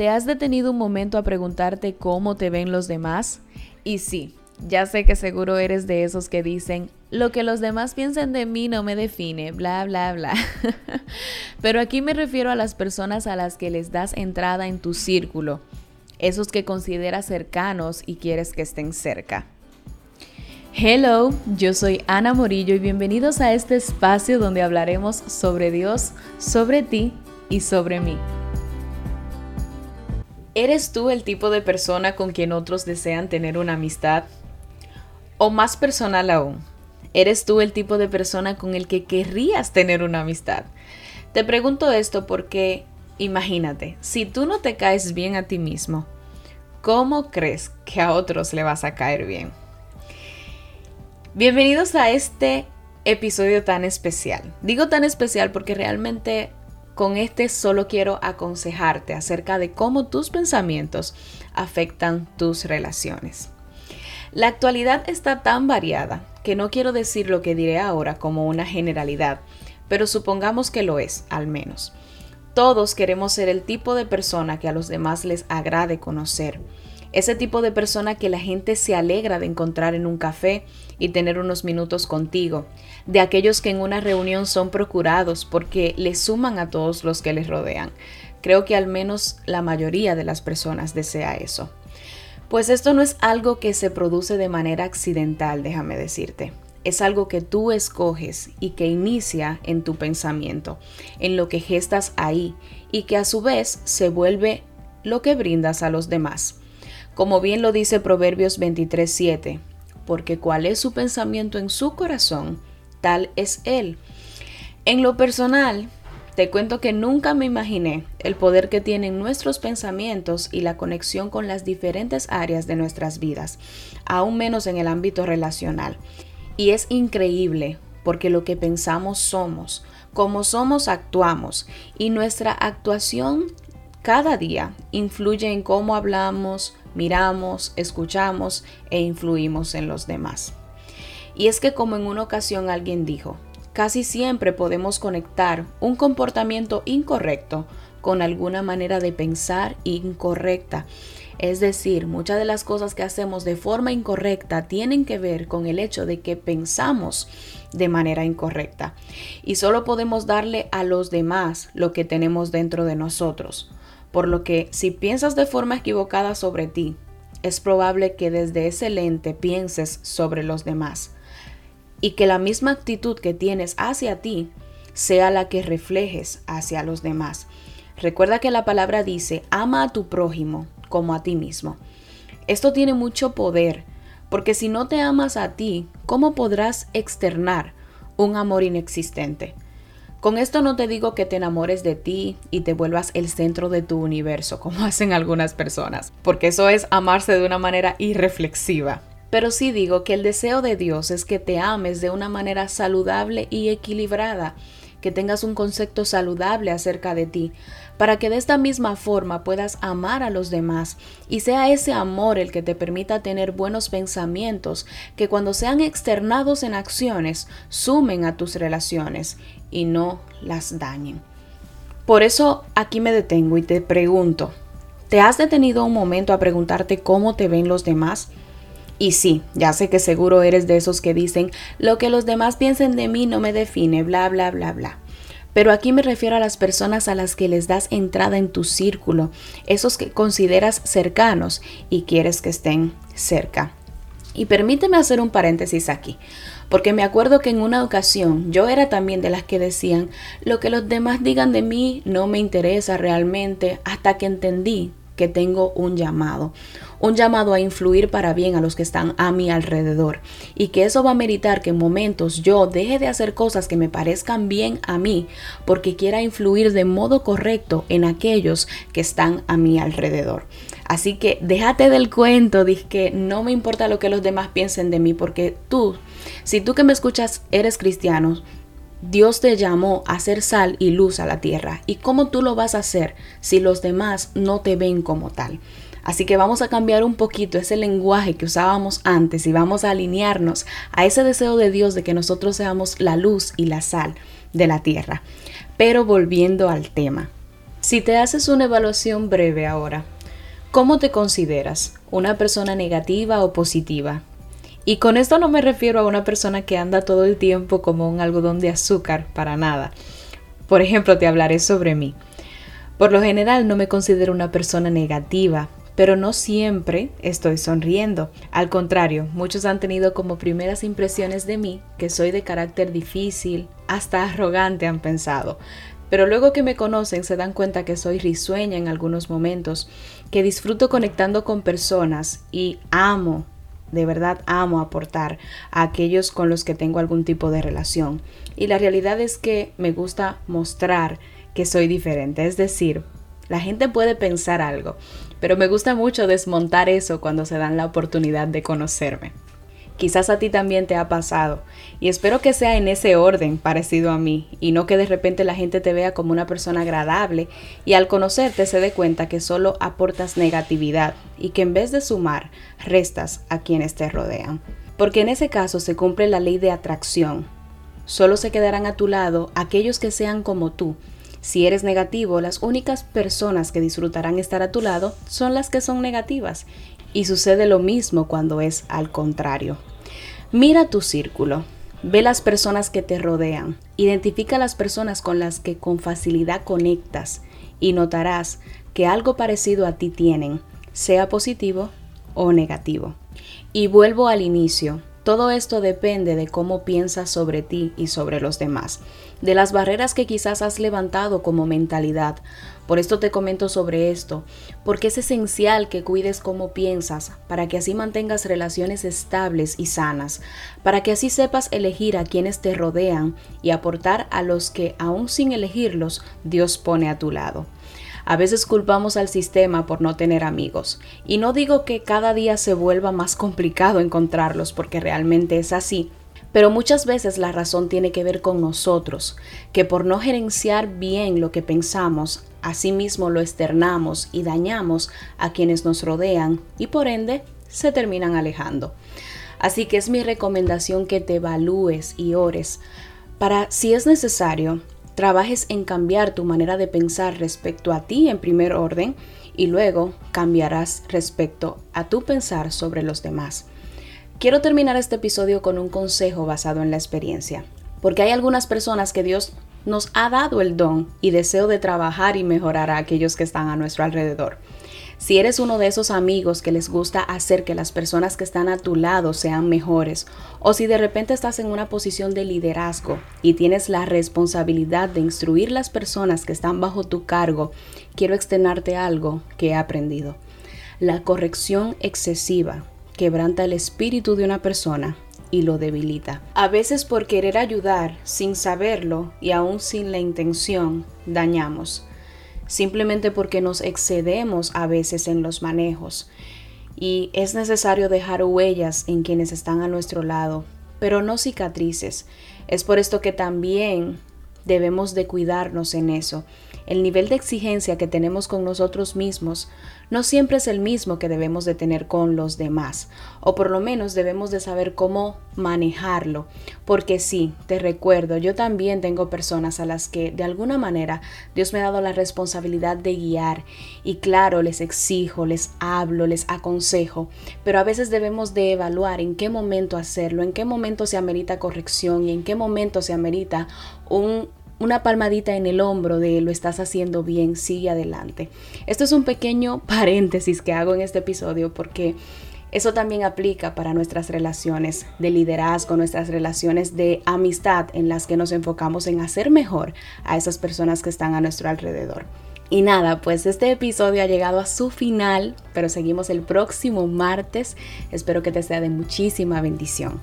¿Te has detenido un momento a preguntarte cómo te ven los demás? Y sí, ya sé que seguro eres de esos que dicen, lo que los demás piensen de mí no me define, bla, bla, bla. Pero aquí me refiero a las personas a las que les das entrada en tu círculo, esos que consideras cercanos y quieres que estén cerca. Hello, yo soy Ana Morillo y bienvenidos a este espacio donde hablaremos sobre Dios, sobre ti y sobre mí. ¿Eres tú el tipo de persona con quien otros desean tener una amistad? O más personal aún, ¿eres tú el tipo de persona con el que querrías tener una amistad? Te pregunto esto porque, imagínate, si tú no te caes bien a ti mismo, ¿cómo crees que a otros le vas a caer bien? Bienvenidos a este episodio tan especial. Digo tan especial porque realmente con este solo quiero aconsejarte acerca de cómo tus pensamientos afectan tus relaciones. La actualidad está tan variada que no quiero decir lo que diré ahora como una generalidad, pero supongamos que lo es, al menos. Todos queremos ser el tipo de persona que a los demás les agrade conocer. Ese tipo de persona que la gente se alegra de encontrar en un café y tener unos minutos contigo, de aquellos que en una reunión son procurados porque le suman a todos los que les rodean. Creo que al menos la mayoría de las personas desea eso. Pues esto no es algo que se produce de manera accidental, déjame decirte. Es algo que tú escoges y que inicia en tu pensamiento, en lo que gestas ahí y que a su vez se vuelve lo que brindas a los demás. Como bien lo dice Proverbios 23:7, porque cuál es su pensamiento en su corazón, tal es él. En lo personal, te cuento que nunca me imaginé el poder que tienen nuestros pensamientos y la conexión con las diferentes áreas de nuestras vidas, aún menos en el ámbito relacional. Y es increíble porque lo que pensamos somos, como somos actuamos y nuestra actuación cada día influye en cómo hablamos, miramos, escuchamos e influimos en los demás. Y es que como en una ocasión alguien dijo, casi siempre podemos conectar un comportamiento incorrecto con alguna manera de pensar incorrecta. Es decir, muchas de las cosas que hacemos de forma incorrecta tienen que ver con el hecho de que pensamos de manera incorrecta. Y solo podemos darle a los demás lo que tenemos dentro de nosotros. Por lo que si piensas de forma equivocada sobre ti, es probable que desde ese lente pienses sobre los demás y que la misma actitud que tienes hacia ti sea la que reflejes hacia los demás. Recuerda que la palabra dice, ama a tu prójimo como a ti mismo. Esto tiene mucho poder, porque si no te amas a ti, ¿cómo podrás externar un amor inexistente? Con esto no te digo que te enamores de ti y te vuelvas el centro de tu universo, como hacen algunas personas, porque eso es amarse de una manera irreflexiva. Pero sí digo que el deseo de Dios es que te ames de una manera saludable y equilibrada, que tengas un concepto saludable acerca de ti, para que de esta misma forma puedas amar a los demás y sea ese amor el que te permita tener buenos pensamientos que cuando sean externados en acciones sumen a tus relaciones y no las dañen. Por eso aquí me detengo y te pregunto, ¿te has detenido un momento a preguntarte cómo te ven los demás? Y sí, ya sé que seguro eres de esos que dicen, lo que los demás piensen de mí no me define, bla, bla, bla, bla. Pero aquí me refiero a las personas a las que les das entrada en tu círculo, esos que consideras cercanos y quieres que estén cerca. Y permíteme hacer un paréntesis aquí, porque me acuerdo que en una ocasión yo era también de las que decían, lo que los demás digan de mí no me interesa realmente hasta que entendí que tengo un llamado, un llamado a influir para bien a los que están a mi alrededor y que eso va a meritar que en momentos yo deje de hacer cosas que me parezcan bien a mí porque quiera influir de modo correcto en aquellos que están a mi alrededor. Así que déjate del cuento, dije que no me importa lo que los demás piensen de mí porque tú, si tú que me escuchas eres cristiano, Dios te llamó a hacer sal y luz a la tierra. ¿Y cómo tú lo vas a hacer si los demás no te ven como tal? Así que vamos a cambiar un poquito ese lenguaje que usábamos antes y vamos a alinearnos a ese deseo de Dios de que nosotros seamos la luz y la sal de la tierra. Pero volviendo al tema, Si te haces una evaluación breve ahora, ¿cómo te consideras? ¿Una persona negativa o positiva? Y con esto no me refiero a una persona que anda todo el tiempo como un algodón de azúcar, para nada. Por ejemplo, te hablaré sobre mí. Por lo general no me considero una persona negativa, pero no siempre estoy sonriendo. Al contrario, muchos han tenido como primeras impresiones de mí que soy de carácter difícil, hasta arrogante han pensado. Pero luego que me conocen se dan cuenta que soy risueña en algunos momentos, que disfruto conectando con personas y amo de verdad amo aportar a aquellos con los que tengo algún tipo de relación. Y la realidad es que me gusta mostrar que soy diferente. Es decir, la gente puede pensar algo, pero me gusta mucho desmontar eso cuando se dan la oportunidad de conocerme. Quizás a ti también te ha pasado y espero que sea en ese orden parecido a mí y no que de repente la gente te vea como una persona agradable y al conocerte se dé cuenta que solo aportas negatividad y que en vez de sumar, restas a quienes te rodean. Porque en ese caso se cumple la ley de atracción. Solo se quedarán a tu lado aquellos que sean como tú. Si eres negativo, las únicas personas que disfrutarán estar a tu lado son las que son negativas. Y sucede lo mismo cuando es al contrario. Mira tu círculo, ve las personas que te rodean, identifica las personas con las que con facilidad conectas y notarás que algo parecido a ti tienen, sea positivo o negativo. Y vuelvo al inicio, todo esto depende de cómo piensas sobre ti y sobre los demás, de las barreras que quizás has levantado como mentalidad. Por esto te comento sobre esto, porque es esencial que cuides cómo piensas, para que así mantengas relaciones estables y sanas, para que así sepas elegir a quienes te rodean y aportar a los que, aún sin elegirlos, Dios pone a tu lado. A veces culpamos al sistema por no tener amigos. Y no digo que cada día se vuelva más complicado encontrarlos, porque realmente es así. Pero muchas veces la razón tiene que ver con nosotros, que por no gerenciar bien lo que pensamos, asimismo lo externamos y dañamos a quienes nos rodean y por ende se terminan alejando. Así que es mi recomendación que te evalúes y ores para, si es necesario, trabajes en cambiar tu manera de pensar respecto a ti en primer orden y luego cambiarás respecto a tu pensar sobre los demás. Quiero terminar este episodio con un consejo basado en la experiencia, porque hay algunas personas que Dios nos ha dado el don y deseo de trabajar y mejorar a aquellos que están a nuestro alrededor. Si eres uno de esos amigos que les gusta hacer que las personas que están a tu lado sean mejores, o si de repente estás en una posición de liderazgo y tienes la responsabilidad de instruir las personas que están bajo tu cargo, quiero externarte algo que he aprendido. La corrección excesiva quebranta el espíritu de una persona y lo debilita. A veces por querer ayudar sin saberlo y aún sin la intención, dañamos simplemente porque nos excedemos a veces en los manejos y es necesario dejar huellas en quienes están a nuestro lado, pero no cicatrices. Es por esto que también debemos de cuidarnos en eso. El nivel de exigencia que tenemos con nosotros mismos no siempre es el mismo que debemos de tener con los demás, o por lo menos debemos de saber cómo manejarlo, porque sí, te recuerdo, yo también tengo personas a las que de alguna manera Dios me ha dado la responsabilidad de guiar. Y claro, les exijo, les hablo, les aconsejo, pero a veces debemos de evaluar en qué momento hacerlo, en qué momento se amerita corrección y en qué momento se amerita un una palmadita en el hombro de lo estás haciendo bien, sigue adelante. Esto es un pequeño paréntesis que hago en este episodio porque eso también aplica para nuestras relaciones de liderazgo, nuestras relaciones de amistad en las que nos enfocamos en hacer mejor a esas personas que están a nuestro alrededor. Y nada, pues este episodio ha llegado a su final, pero seguimos el próximo martes. Espero que te sea de muchísima bendición.